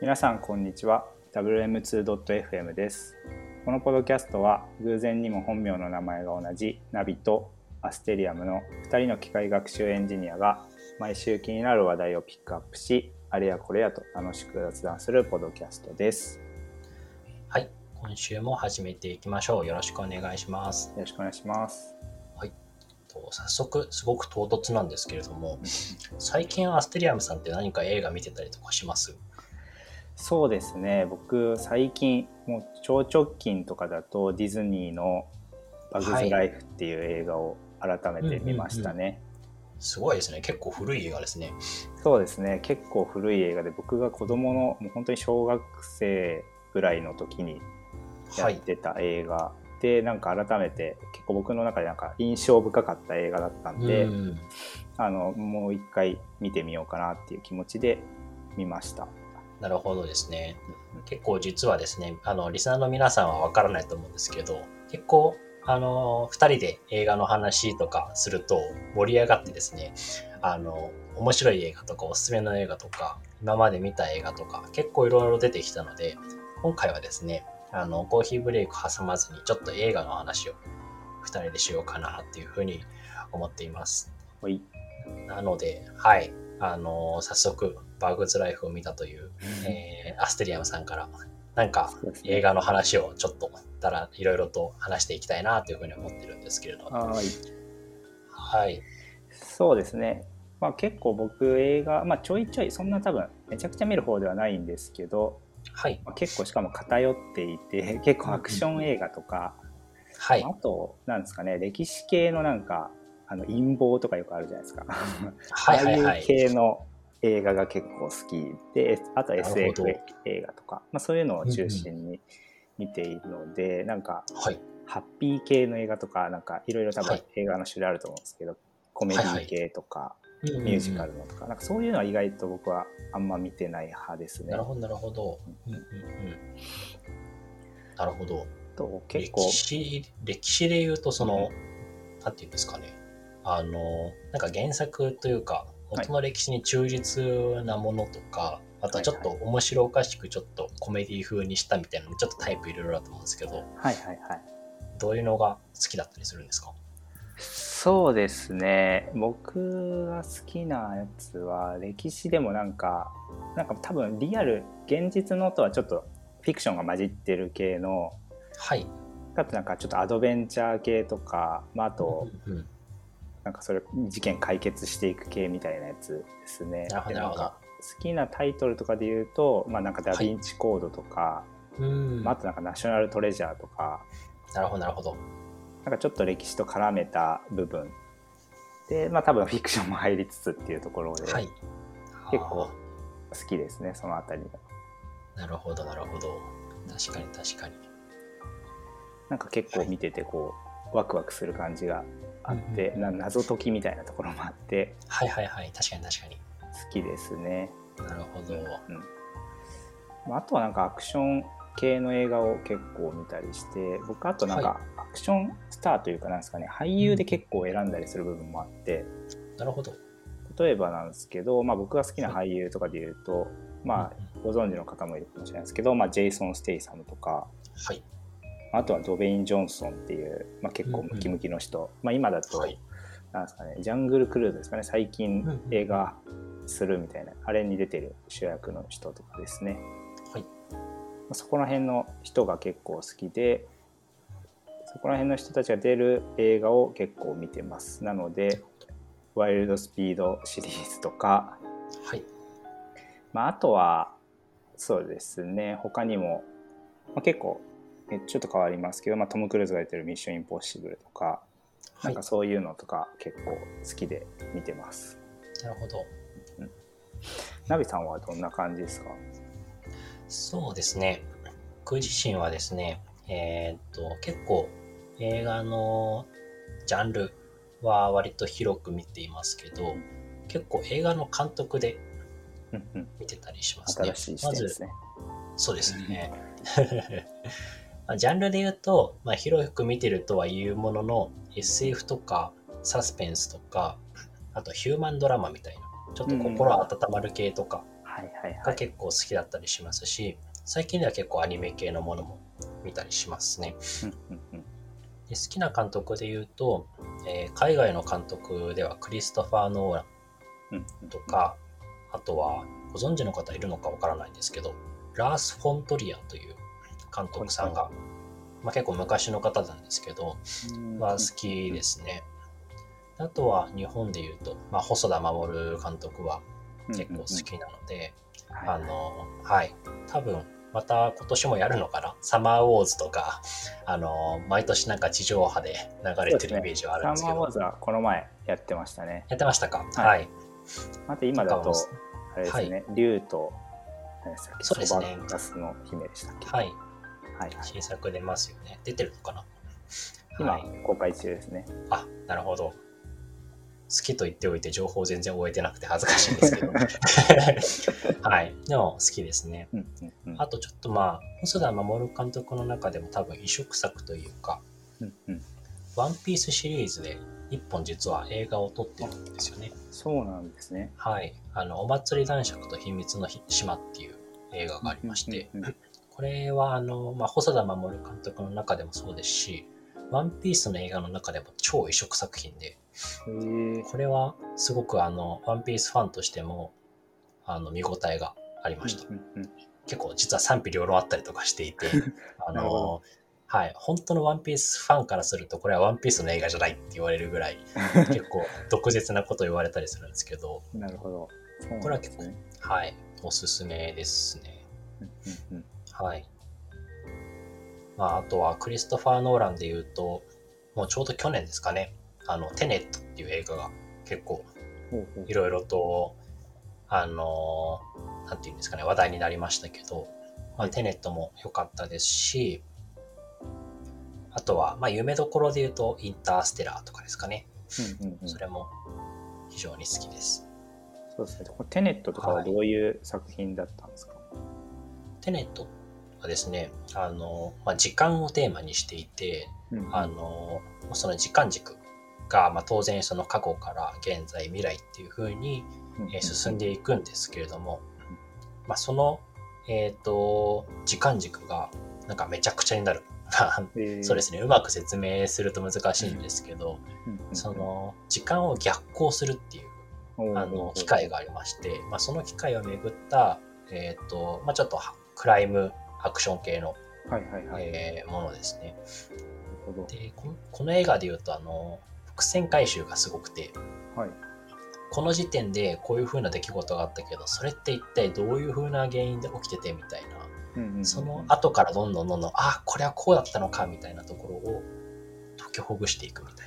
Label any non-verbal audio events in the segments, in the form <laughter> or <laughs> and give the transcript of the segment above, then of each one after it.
皆さんこんにちは。WM2.fm です。このポドキャストは偶然にも本名の名前が同じナビとアステリアムの2人の機械学習エンジニアが毎週気になる話題をピックアップしあれやこれやと楽しく雑談するポドキャストです。はい。今週も始めていきましょう。よろしくお願いします。よろしくお願いします。はい。と早速すごく唐突なんですけれども最近アステリアムさんって何か映画見てたりとかします？そうですね。僕最近もう超直近とかだとディズニーの「バグズ・ライフ」っていう映画を改めて見ましたね、すごいですね。結構古い映画ですね。そうですね。結構古い映画で僕が子供のもう本当に小学生ぐらいの時にやってた映画、はい、でなんか改めて結構僕の中でなんか印象深かった映画だったんで、ん、あのもう一回見てみようかなっていう気持ちで見ました。なるほどですね。結構実はですね、あの、リスナーの皆さんはわからないと思うんですけど、結構、あの、二人で映画の話とかすると盛り上がってですね、あの、面白い映画とかおすすめの映画とか、今まで見た映画とか、結構いろいろ出てきたので、今回はですね、あの、コーヒーブレイク挟まずに、ちょっと映画の話を二人でしようかなっていうふうに思っています。はい。なので、はい。あの、早速、バーグズライフを見たという、えー、アステリアムさんから、なんか映画の話をちょっと、たらいろいろと話していきたいなというふうに思ってるんですけれど。はい。はい。そうですね。まあ結構僕映画、まあちょいちょい、そんな多分めちゃくちゃ見る方ではないんですけど、はい。まあ、結構しかも偏っていて、<laughs> 結構アクション映画とか、はい。あと、なんですかね、歴史系のなんか、あの陰謀とかよくあるじゃないですか。はいはいはい、<laughs> ああいう系の映画が結構好きで、あと SF 映画とか、まあ、そういうのを中心に見ているので、うんうん、なんか、はい、ハッピー系の映画とか、なんかいろいろ多分映画の種類あると思うんですけど、はい、コメディ系とか、はいはい、ミュージカルのとか、なんかそういうのは意外と僕はあんま見てない派ですね。なるほど、なるほど。うんうんうん、なるほど。と結構歴史歴史で言うとその、うん、なんていうんですかね。あの、なんか原作というか、元の歴史に忠実なものとか、はい、あとはちょっと面白おかしくちょっとコメディ風にしたみたいなちょっとタイプいろいろだと思うんですけど、はいはいはい。どういうのが好きだったりするんですか？そうですね。僕が好きなやつは、歴史でもなんか、なんか多分リアル、現実のとはちょっとフィクションが混じってる系の、はい。あとなんかちょっとアドベンチャー系とか、まあ、あと、うんうんなんかそれ事件解決していく系みたいなやつですね。なるほど好きなタイトルとかで言うと、まあ、なんかダ・ヴィンチコードとか、はい、まあ、あとなんかナショナルトレジャーとか。なるほどなるほど。なんかちょっと歴史と絡めた部分。でまあ多分フィクションも入りつつっていうところで、はい、結構好きですねそのあたりが。なるほどなるほど。確かに確かに。なんか結構見ててこう、ワクワクする感じがあって、うんうん、謎解きみたいなところもあって。はいはいはい。確かに確かに。好きですね。なるほど、うん、あとはなんかアクション系の映画を結構見たりして僕あとなんかアクションスターというかなんですかね、はい、俳優で結構選んだりする部分もあって、うん、なるほど。例えばなんですけど、まあ、僕が好きな俳優とかで言うと、はい、まあご存知の方もいるかもしれないですけど、まあ、ジェイソン・ステイサムとか、はいあとはドベイン・ジョンソンっていう、まあ、結構ムキムキの人、うんうん、まあ、今だと、はい、なんですかね、ジャングルクルーズですかね。最近映画するみたいな、うん。うん、あれに出てる主役の人とかですね、はい、そこら辺の人が結構好きでそこら辺の人たちが出る映画を結構見てます。なのでワイルドスピードシリーズとか、はい。まあ、あとはそうですね。他にも、まあ、結構ちょっと変わりますけど、まあ、トム・クルーズが出てる「ミッション・インポッシブル」とか、はい、なんかそういうのとか結構好きで見てます。なるほど。うん、ナビさんはどんな感じですか？そうですね。僕自身はですね、えー、っと、結構映画のジャンルは割と広く見ていますけど、結構映画の監督で見てたりしますね。新しい視点ですね。ま、そうですね。<laughs> まあ、ジャンルで言うと、まあ、広く見てるとはいうものの SF とかサスペンスとかあとヒューマンドラマみたいなちょっと心温まる系とか、がい。結構好きだったりしますし、最近では結構アニメ系のものも見たりしますね。で好きな監督で言うと、えー海外の監督ではクリストファー・ノーランとか、あとはご存知の方いるのかわからないんですけど、ラース・フォントリアという監督さんが、まあ、結構昔の方なんですけど、うんは好きですね。あとは日本で言うと、まあ、細田守監督は結構好きなので、あの、の、はい。多分、また今年もやるのかな？サマーウォーズとか、あの、毎年なんか地上波で流れてるイメージはあるんですけど。サマーウォーズはこの前やってましたね。やってましたか？はいはい。あと今だとあれですね、竜と、何でしたっけ？そうですねガスの姫でしたっけ？はい。新作出ますよね。出てるのかな？今はい。、公開中ですね。あ、なるほど。好きと言っておいて情報全然終えてなくて恥ずかしいんですけど。<laughs> はい。でも好きですね。うんうんうんあとちょっとまあ、細田守監督の中でも多分異色作というか、うんうんワンピースシリーズで一本実は映画を撮ってるんですよね。そうなんですね。はい。あの、お祭り男爵と秘密の島っていう映画がありまして、うんうんこれはあの、まあ、細田守監督の中でもそうですし、ワンピースの映画の中でも超異色作品で、これはすごくあの、ワンピースファンとしても、あの、見応えがありました。うんうん結構実は賛否両論あったりとかしていて、<laughs> あの、はい、本当のワンピースファンからすると、これはワンピースの映画じゃないって言われるぐらい、<laughs> 結構毒舌なこと言われたりするんですけど、うんなるほど。そうなんこれは結構。はい、おすすめですね。うんうんうんはい。まあ、あとはクリストファー・ノーランで言うと、もうちょうど去年ですかね、あの、テネットっていう映画が結構いろいろと、あの、なんていうんですかね、話題になりましたけど、まあ、テネットも良かったですし、あとは、まあ、夢どころで言うと、インターステラーとかですかね。うんうんうんそれも非常に好きです。そうですね。テネットとかはどういう作品だったんですか、テネットはですね、あの、まあ、時間をテーマにしていて、うんあの、その時間軸が、まあ、当然その過去から現在、未来っていう風に、えー進んでいくんですけれども、まあ、その、えっ、と、時間軸がなんかめちゃくちゃになる。<laughs> そうですね、うまく説明すると難しいんですけど、その時間を逆行するっていうあの機械がありまして、まあ、その機械をめぐった、えっ、と、まあ、ちょっとクライムアクション系の、はいはいはい。えーものですね。なるほどでこの、この映画で言うと、あの、伏線回収がすごくて、はい。この時点でこういう風な出来事があったけど、それって一体どういう風な原因で起きててみたいな、うんうんうんその後からどんどんどんどん、あ、これはこうだったのかみたいなところを解きほぐしていくみたい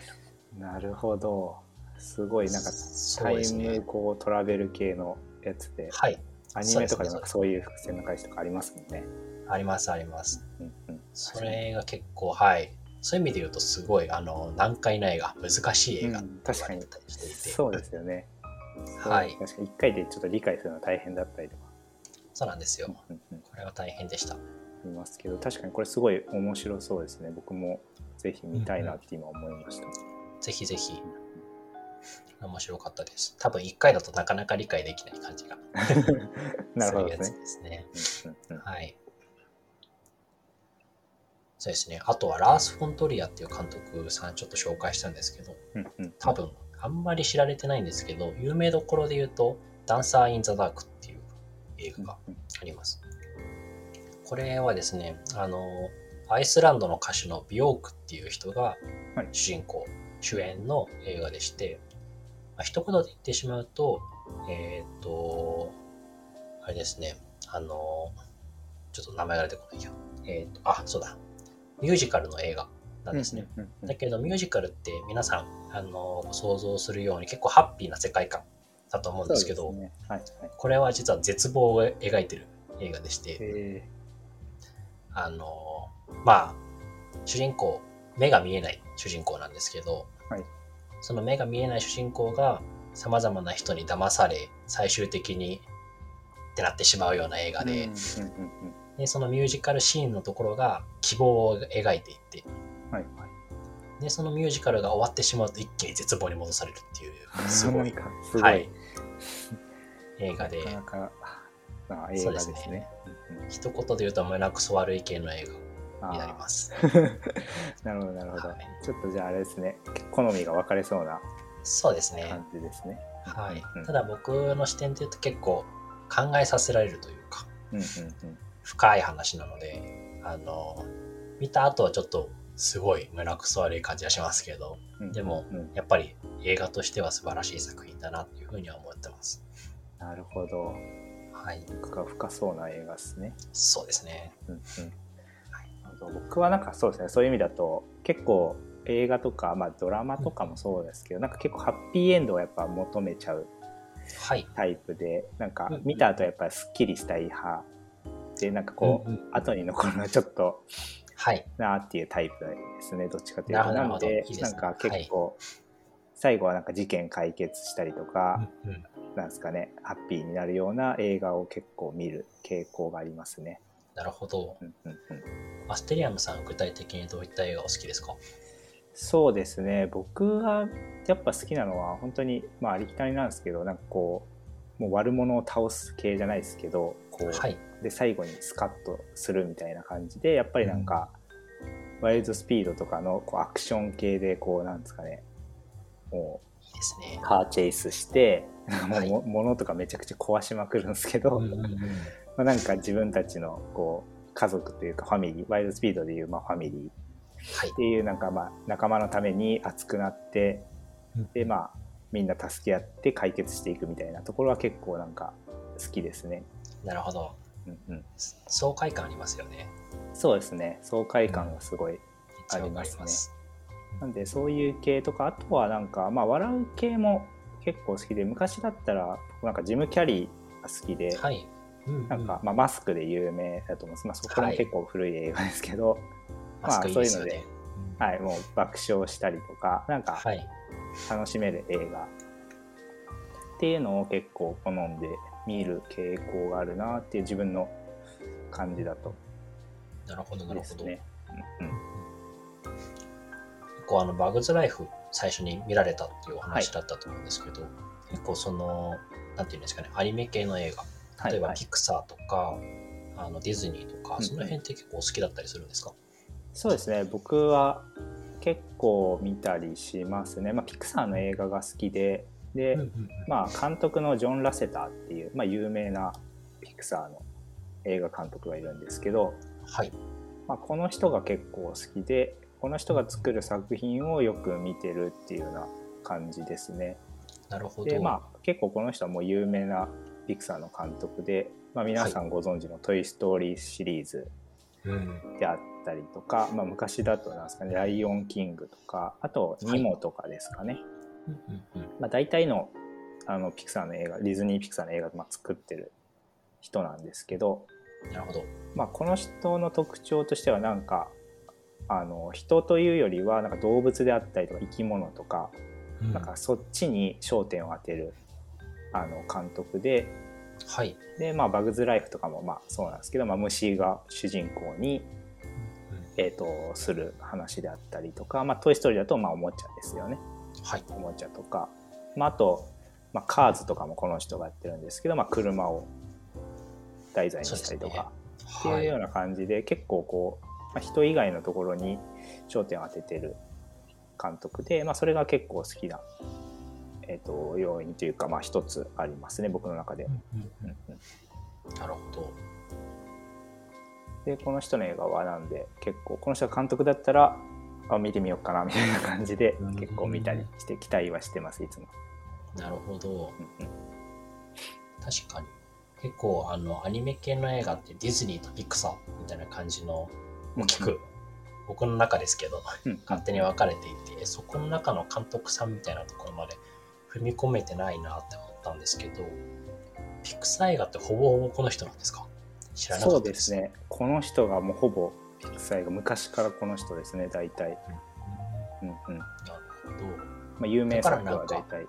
な。なるほど。すごいなんかそタイムこうトラベル系のやつで、はい、アニメとかでそうですねなんかそういう伏線の回収とかありますもんね。ありますあります。うんうん、それが結構、はい。そういう意味で言うと、すごい、あの、難解な映画、難しい映画うん確かにそうですよね。はい確かに一回でちょっと理解するのは大変だったりとか、そうなんですよ。うんうん、これは大変でした。ありますけど、確かにこれすごい面白そうですね。僕もぜひ見たいなって今思いました。ぜひぜひ、面白かったです。多分1回だとなかなか理解できない感じが <laughs> なるほどやつですね。ですね。うんうんうんはい。そうですね。あとはラース・フォントリアっていう監督さんちょっと紹介したんですけど、多分あんまり知られてないんですけど、有名どころで言うと、ダンサー・イン・ザ・ダークっていう映画がうんあります。これはですね、あの、アイスランドの歌手のビオークっていう人がはい主人公、主演の映画でして、まあ、一言で言ってしまうと、えっ、と、あれですね、あの、ちょっと名前が出てこないや。えっ、と、あ、そうだ。ミュージカルの映画なんですね。だけどミュージカルって皆さんあの想像するように結構ハッピーな世界観だと思うんですけどね。はいはい。これは実は絶望を描いてる映画でしてえあのまあ主人公目が見えない主人公なんですけど、はい。その目が見えない主人公がさまざまな人に騙され最終的にってなってしまうような映画で,、でそのミュージカルシーンのところが希望を描いていって。うんはいはい。でそのミュージカルが終わってしまうと一気に絶望に戻されるっていうすごい。すごい、はい。映画で。なかなかな映画ですね。ですね。一言で言うと胸くそ悪い系の映画になります。<laughs> なるほどなるほど、はい。ちょっとじゃああれですね。好みが分かれそうなそうですね。感じですね。はい。うん。ただ僕の視点で言うと結構考えさせられるというか、うんうんうん深い話なので、あの、見た後はちょっとすごい胸くそ悪い感じはしますけど、うんでもうんやっぱり映画としては素晴らしい作品だなっていうふうには思ってます。なるほどはい。奥が深そうな映画ですね。そうですね。うんうんなるほど僕はなんかそうですねそういう意味だと結構映画とか、まあ、ドラマとかもそうですけど、なんか結構ハッピーエンドをやっぱ求めちゃうはい。タイプでなんかうんうん見た後やっぱりすっきりしたい派でなんかこう、うんうん後に残るのはちょっとはい。なっていうタイプですね。どっちかというと。なのでいいですね。なんか結構、最後はなんか事件解決したりとか、うんうん。なんですかね。ハッピーになるような映画を結構見る傾向がありますね。なるほど。うんうんうん。アステリアムさん、具体的にどういった映画お好きですか？そうですね。僕がやっぱ好きなのは本当にまあありきたりなんですけどなんかこうもう悪者を倒す系じゃないですけどこう、はい。で最後にスカッとするみたいな感じでやっぱりなんか、ワイルドスピードとかのこうアクション系でこうなんですかねもいいですねう。カーチェイスしてはいも物とかめちゃくちゃ壊しまくるんですけど、うんうんうんまあ、なんか自分たちのこう家族というかファミリーワイルドスピードでいうまあファミリーはいっ。ていうなんかまあ仲間のために熱くなってでまあみんな助け合って解決していくみたいなところは結構なんか好きですね。なるほど。うんうん、爽快感ありますよね。そうですね爽快感がすごい、一番わかります。なんでそういう系とかあとはなんかまあ笑う系も結構好きで昔だったら僕なんかジム・キャリーが好きで、はい。うんうんなんか、まあ、マスクで有名だと思います、まあ、そこもはい結構古い映画ですけど、マスクいまあそういね。はい、もう爆笑したりとかなんかはい。楽しめる映画っていうのを結構好んで見る傾向があるなっていう自分の感じだと。なるほど、なるほど。うんうん。結構あのバグズライフ最初に見られたっていうお話だったと思うんですけど、結構その、なんていうんですかね、アニメ系の映画、例えばはい。はいピクサーとか、あのディズニーとか、うんその辺って結構お好きだったりするんですか、そうですね。僕は結構見たりしますね、まあ、ピクサーの映画が好きでで、うんうんうんまあ、監督のジョン・ラセターっていう、まあ、有名なピクサーの映画監督がいるんですけど、はい。まあ、この人が結構好きでこの人が作る作品をよく見てるっていうような感じですね。なるほど。でまあ結構この人はもう有名なピクサーの監督で、まあ、皆さんご存知の「トイ・ストーリー」シリーズうん。であったりとか、まあ、昔だとなんですかね「ライオンキング」とかあと「ニモ」とかですかね、うんうんうんまあ、大体のあのピクサーの映画ディズニーピクサーの映画をまあ作ってる人なんですけど、なるほど。まあ、この人の特徴としてはなんかあの人というよりはなんか動物であったりとか生き物とか,、うんなんかそっちに焦点を当てるあの監督ではい。で、まあ、バグズライフとかもまあそうなんですけど、まあ、虫が主人公に、えー、とする話であったりとか「まあ、トイ・ストーリー」だとまあおもちゃですよねはい。おもちゃとか、まあ、あと、まあ、カーズとかもこの人がやってるんですけど、まあ、車を題材にしたりとか。ってはいいうような感じで、結構こう、まあ、人以外のところに焦点を当ててる監督で、まあ、それが結構好きな、えー、と要因というか、まあ、一つありますね僕の中でなるほど。でこの人の映画はなんで結構この人が監督だったらあ見てみようかなみたいな感じでうん結構見たりして期待はしてますいつも。なるほど。うんうん確かに。結構、あの、アニメ系の映画ってディズニーとピクサーみたいな感じの大きく、僕の中ですけど、うん勝手に分かれていて、そこの中の監督さんみたいなところまで踏み込めてないなって思ったんですけど、ピクサー映画ってほぼほぼこの人なんですか？知らなかそうったです。ですねこの人がもうほぼピクサー映画昔からこの人ですね大体。うん。うんうんなるほど。まあ、有名作はだからなん大体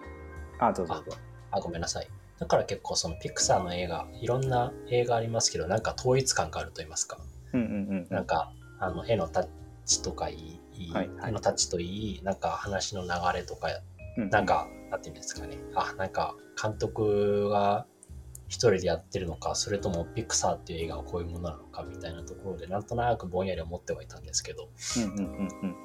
あどうぞどうぞ。あ、ごめんなさい。だから結構そのピクサーの映画、いろんな映画ありますけど、なんか統一感があると言いますか。うんうんうんなんか、あの、絵のタッチとかいい、はいはい絵のタッチといい、なんか話の流れとか、うんなんか、なんていうんですかね。あ、なんか、監督が一一人でやってるのか、それともピクサーっていう映画はこういうものなのかみたいなところで、なんとなくぼんやり思ってはいたんですけど、うんうんうんうん。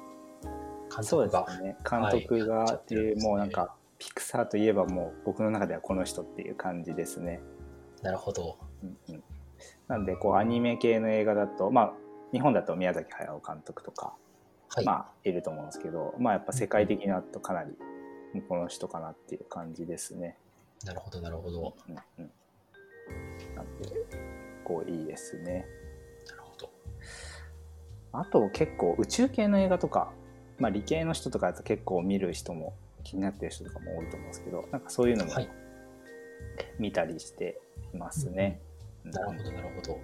監督が、ね。監督がはいっていう、もうなんか、ピクサーといえばもう僕の中ではこの人っていう感じですね。なるほど。うんうん、なんでこうアニメ系の映画だと、まあ、日本だと宮崎駿監督とか、はい。まあ、いると思うんですけど、まあ、やっぱ世界的になるとかなりこの人かなっていう感じですね。なるほど、なるほど。うんうん、でこういいですね。なるほど。あと結構宇宙系の映画とか、まあ、理系の人とかだと結構見る人も気になってる人とかも多いと思うんですけどなんかそういうのもはい。見たりしていますね。うんなるほど、なるほど。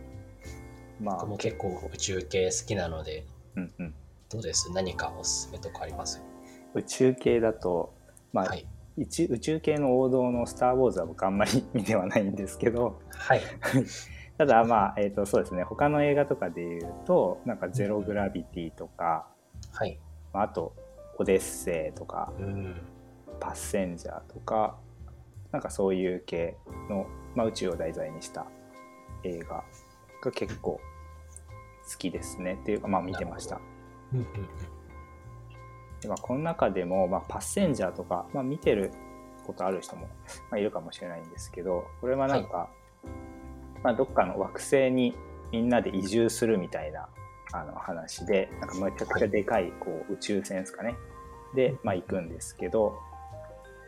まあ僕も結構宇宙系好きなので、うんうん、どうです？何かおすすめとかあります？宇宙系だと、まあはい。一宇宙系の王道の「スター・ウォーズ」は僕あんまり見てはないんですけどはい。<laughs> ただまあ、えー、とそうですね他の映画とかでいうとなんか「ゼロ・グラビティ」とか、はい。まああと「オデッセイ」とかうん。「パッセンジャー」とかなんかそういう系の、まあ、宇宙を題材にした映画が結構好きですねっていうかまあ見てました。うんうんでまあ、この中でも、まあ、パッセンジャーとか、まあ、見てることある人も、まあ、いるかもしれないんですけどこれはなんか、まあ、どっかの惑星にみんなで移住するみたいなあの話でなんかめちゃくちゃでかいこう宇宙船ですかね。で、まあ、行くんですけど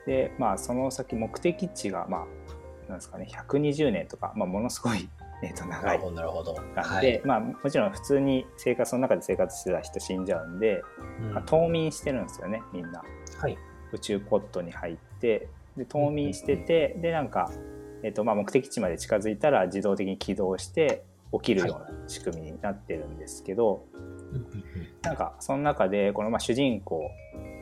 で、まあ、その先目的地が、まあ、なんですかね120年とか、まあ、ものすごい、えー、と長ないるほど、なるほど。で、まあ、もちろん普通に生活の中で生活してた人死んじゃうんで、うん。まあ、冬眠してるんですよねみんな。はい。宇宙ポットに入ってで冬眠しててでなんか、えっとまあ、目的地まで近づいたら自動的に起動して起きるような仕組みになってるんですけど、うんうんうん。なんかその中でこのまあ主人公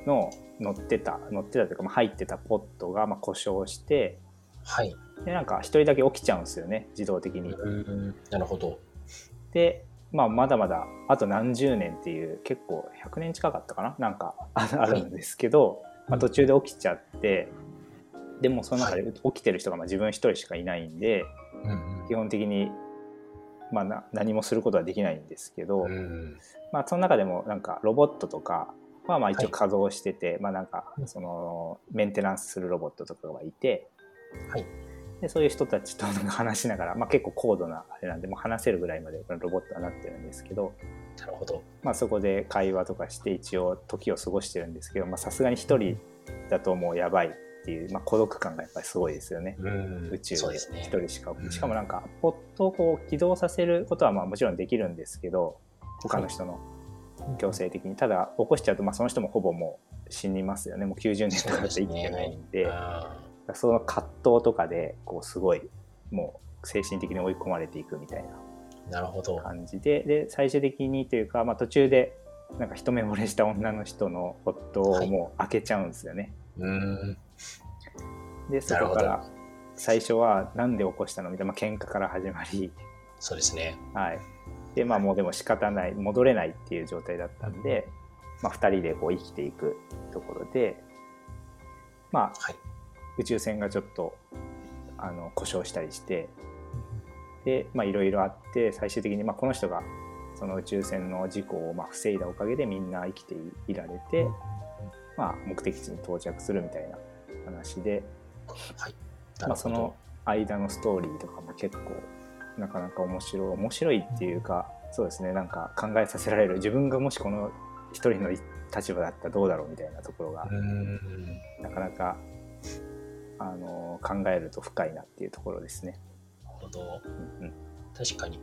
の乗ってた乗ってたというかまあ入ってたポットがまあ故障してはい。でなんか一人だけ起きちゃうんですよね自動的に。うんなるほど。で、まあ、まだまだあと何十年っていう結構100年近かったかな？なんかああるんですけど、まあ、途中で起きちゃってでもその中で起きてる人がまあ自分一人しかいないんでうん基本的に、まあ、な何もすることはできないんですけど、うん。まあ、その中でもなんかロボットとかはまあ一はい応稼働してて、まあ、なんかうんそのメンテナンスするロボットとかがいて。はい。でそういう人たちと話しながら、まあ、結構高度なあれなんでもう話せるぐらいまでこのロボットはなってるんですけど、なるほど。まあ、そこで会話とかして一応時を過ごしてるんですけどさすがに一人だともうやばいっていう、まあ、孤独感がやっぱりすごいですよね。うん。宇宙でそうですね。一。人しか、うん。しかもなんかポットをこう起動させることはまあもちろんできるんですけど他の人の強制的に。ただ起こしちゃうとまあその人もほぼもう死にますよね。もう90年とかだと生きてないんで。あその葛藤とかでこうすごいもう精神的に追い込まれていくみたいなーなるほど。感じでで最終的にというか、まあ、途中でなんか一目惚れした女の人の夫をもう開けちゃうんですよね。うん。でそこから最初は何で起こしたのみたいな、まあ喧嘩から始まり、そうですね。はい、でまあもうでも仕方ない戻れないっていう状態だったんで、まあ、2人でこう生きていくところでまあはい。宇宙船がちょっとあの故障したりしてでまあいろいろあって最終的にまあこの人がその宇宙船の事故をまあ防いだおかげでみんな生きていられて、まあ、目的地に到着するみたいな話で、はい。まあ、その間のストーリーとかも結構なかなか面白い面白いっていうかそうですねなんか考えさせられる自分がもしこの一人の立場だったらどうだろうみたいなところがうん。なかなかあの考えると深いなっていうところですね。なるほど。うんうん確かに。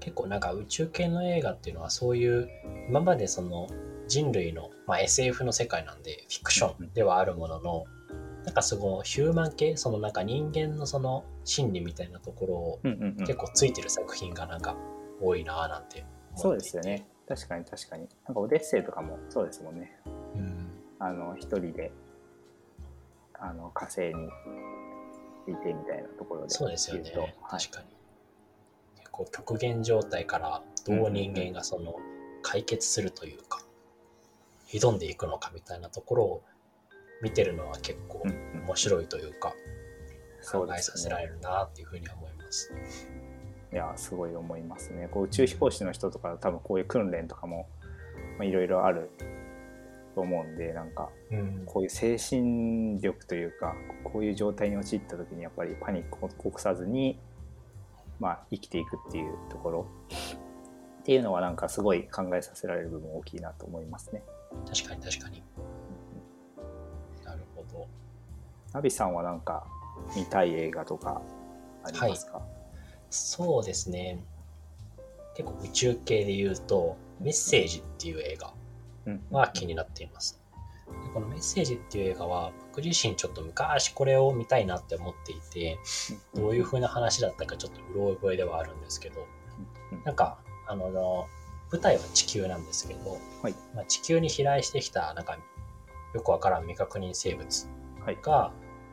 結構なんか宇宙系の映画っていうのはそういう今までその人類の、まあ、SF の世界なんでフィクションではあるものの、なんかそのヒューマン系そのなんか人間のその心理みたいなところをうんうんうん結構ついてる作品がなんか多いなぁなんてそう思っていてですよね。確かに確かに。なんかオデッセイとかもそうですもんね。うんあの一人であの火星にいてみたいなところでそうですよね。はい。確かに。結構極限状態からどう人間がその解決するというか、挑んでいくのかみたいなところを見てるのは結構うんうん。面白いというか、考えさせられるなっていうふうに思います。いやすごい思いますね。こう宇宙飛行士の人とか多分こういう訓練とかもいろいろあると思うんでなんかこういう精神力というかこういう状態に陥った時にやっぱりパニックを起こさずに、まあ、生きていくっていうところっていうのはなんかすごい考えさせられる部分大きいなと思いますね。確かに確かに。なるほど。ナビさんはなんか見たい映画とかありますか、はい、そうですね。結構宇宙系で言うと、メッセージっていう映画は気になっています。でこのメッセージっていう映画は僕自身ちょっと昔これを見たいなって思っていてどういう風な話だったかちょっとうろ覚えではあるんですけどなんかあの舞台は地球なんですけど、はい、まあ、地球に飛来してきたなんかよくわからん未確認生物が、はい、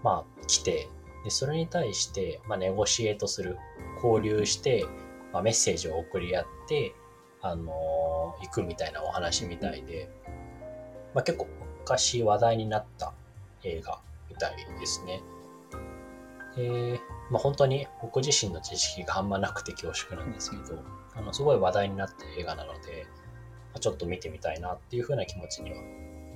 まあ、来てでそれに対して、まあ、ネゴシエートする交流して、まあ、メッセージを送り合ってあの行くみたいなお話みたいで、まあ、結構昔話題になった映画みたいですね。で、まあ、本当に僕自身の知識があんまなくて恐縮なんですけど、あのすごい話題になった映画なので、まあ、ちょっと見てみたいなっていう風な気持ちには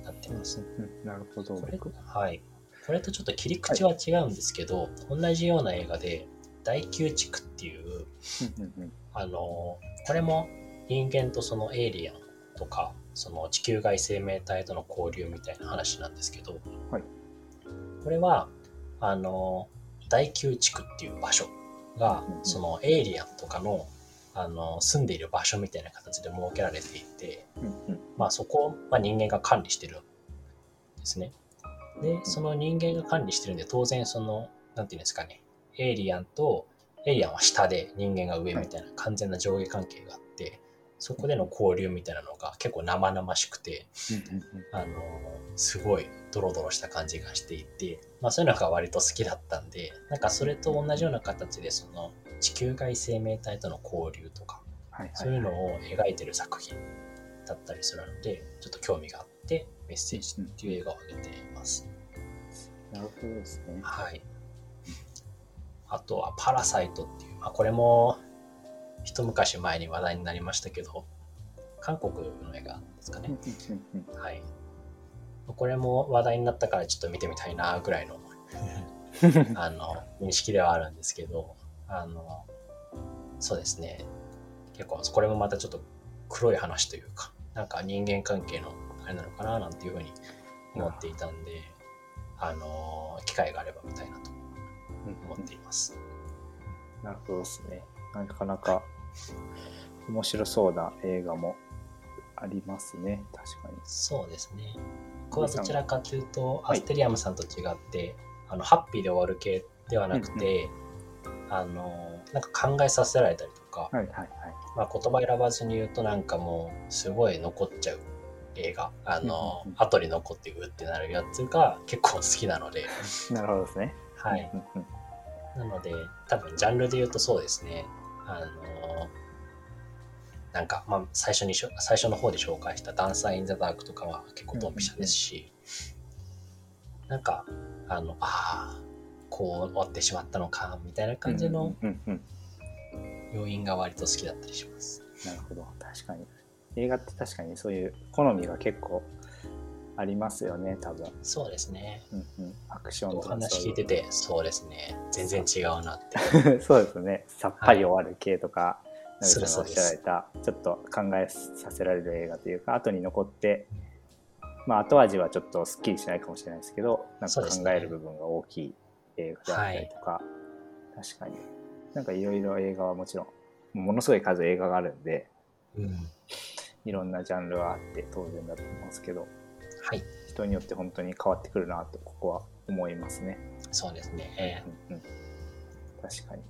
なってます。なるほど。これはい。これとちょっと切り口は違うんですけど、はい、同じような映画で、大宮地区っていう、あの、これも人間とそのエイリアンとかその地球外生命体との交流みたいな話なんですけど、はい、これはあの大宮地区っていう場所が、うん、そのエイリアンとかのあの住んでいる場所みたいな形で設けられていて、うん、まあ、そこを、まあ、人間が管理してるんですね。でその人間が管理してるんで当然その何て言うんですかねエイリアンとエイリアンは下で人間が上みたいな完全な上下関係があって、そこでの交流みたいなのが結構生々しくて、あのすごいドロドロした感じがしていて、まあ、そういうのが割と好きだったんでなんかそれと同じような形でその地球外生命体との交流とか、そういうのを描いてる作品だったりするのでちょっと興味があってメッセージっていう映画を挙げています。なるほどですね。はい。あとはパラサイトっていう、まあ、これも一昔前に話題になりましたけど、韓国の映画ですかね。はい。これも話題になったからちょっと見てみたいなぐらいの <laughs> あの認識ではあるんですけど、あの、そうですね。結構これもまたちょっと黒い話というか、なんか人間関係のあれなのかななんていうふうに思っていたんで、あの、機会があれば見たいなと思っています。なるほどですね。なかなか面白そうな映画もありますね。確かに。そうですね。僕はどちらかというとアステリアムさんと違って、はい、あのハッピーで終わる系ではなくて、うんうん、あのなんか考えさせられたりとか、はいはいはい。まあ、言葉選ばずに言うとなんかもうすごい残っちゃう映画。あの、うんうん、後に残ってうってなるやつが <laughs> 結構好きなので。<laughs> なるほどですね。はい。なので多分ジャンルで言うとそうですねあのなんか、まあ、最初に最初の方で紹介した「ダンサー・イン・ザ・ダーク」とかは結構ドンピシャですし、うん、なんかあのああこう終わってしまったのかみたいな感じの要因が割と好きだったりします。なるほど。確かに。映画って確かにそういう好みが結構ありますよね多分。そうですね、うんうん、アクションとか話聞いててそうですね。全然違うなって。<laughs> そうですね。さっぱり終わる系とか、はい、なんかおっしゃられたちょっと考えさせられる映画というか後に残ってまあ後味はちょっとすっきりしないかもしれないですけどなんか考える部分が大きい映画であったりとか、はい、確かに。なんかいろいろ映画はもちろんものすごい数映画があるんで、うん、いろんなジャンルはあって当然だと思いますけどはい、人によって本当に変わってくるなとここは思いますね。そうですね。うんうん、確かに。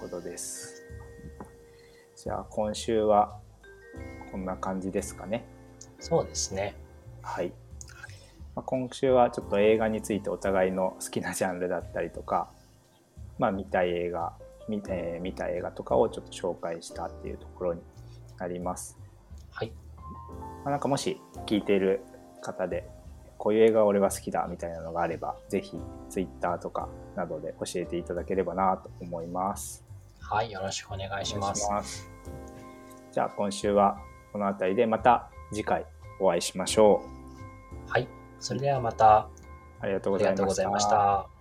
ほどです。じゃあ今週はこんな感じですかね。そうですね。はい。まあ、今週はちょっと映画についてお互いの好きなジャンルだったりとか、まあ、見たい映画見,、えー、見た映画とかをちょっと紹介したっていうところになります。はい。まあ、なんかもし聞いている方で、こういう映画俺は好きだみたいなのがあれば、ぜひ Twitter とかなどで教えていただければなと思います。はい、よろしくお願いします。ますじゃあ今週はこの辺りでまた次回お会いしましょう。はい、それではまたありがとうございました。